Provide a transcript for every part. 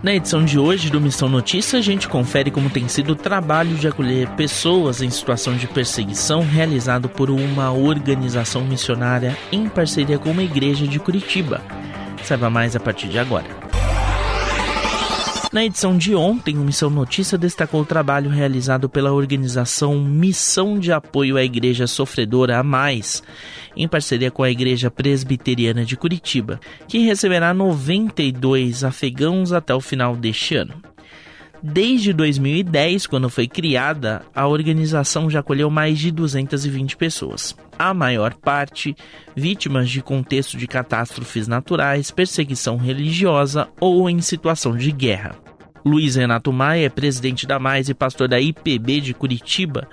Na edição de hoje do Missão Notícia, a gente confere como tem sido o trabalho de acolher pessoas em situação de perseguição realizado por uma organização missionária em parceria com uma igreja de Curitiba. Saiba mais a partir de agora. Na edição de ontem, o Missão Notícia destacou o trabalho realizado pela organização Missão de Apoio à Igreja Sofredora a Mais, em parceria com a Igreja Presbiteriana de Curitiba, que receberá 92 afegãos até o final deste ano. Desde 2010, quando foi criada, a organização já acolheu mais de 220 pessoas. A maior parte vítimas de contexto de catástrofes naturais, perseguição religiosa ou em situação de guerra. Luiz Renato Maia é presidente da Mais e pastor da IPB de Curitiba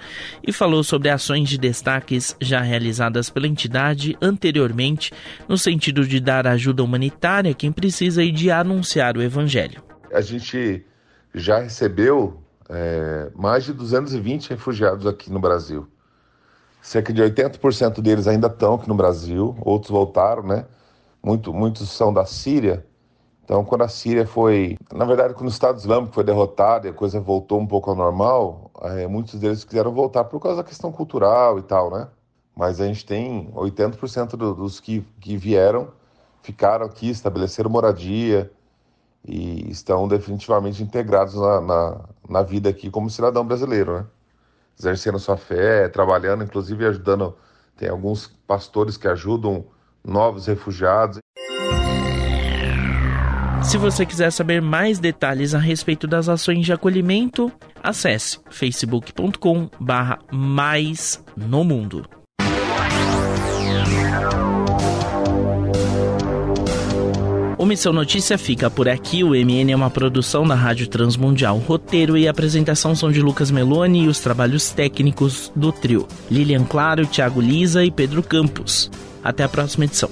e falou sobre ações de destaques já realizadas pela entidade anteriormente, no sentido de dar ajuda humanitária a quem precisa e de anunciar o evangelho. A gente já recebeu é, mais de 220 refugiados aqui no Brasil. Cerca de 80% deles ainda estão aqui no Brasil, outros voltaram, né? Muito, muitos são da Síria. Então, quando a Síria foi. Na verdade, quando o Estado Islâmico foi derrotado e a coisa voltou um pouco ao normal, é, muitos deles quiseram voltar por causa da questão cultural e tal, né? Mas a gente tem 80% do, dos que, que vieram ficaram aqui, estabeleceram moradia, e estão definitivamente integrados na, na, na, vida aqui como cidadão brasileiro, né? Exercendo sua fé, trabalhando, inclusive ajudando. Tem alguns pastores que ajudam novos refugiados. Se você quiser saber mais detalhes a respeito das ações de acolhimento, acesse facebook.com barra mais no mundo. O Missão Notícia fica por aqui. O MN é uma produção da Rádio Transmundial. Roteiro e apresentação são de Lucas Meloni e os trabalhos técnicos do trio. Lilian Claro, Thiago Lisa e Pedro Campos. Até a próxima edição.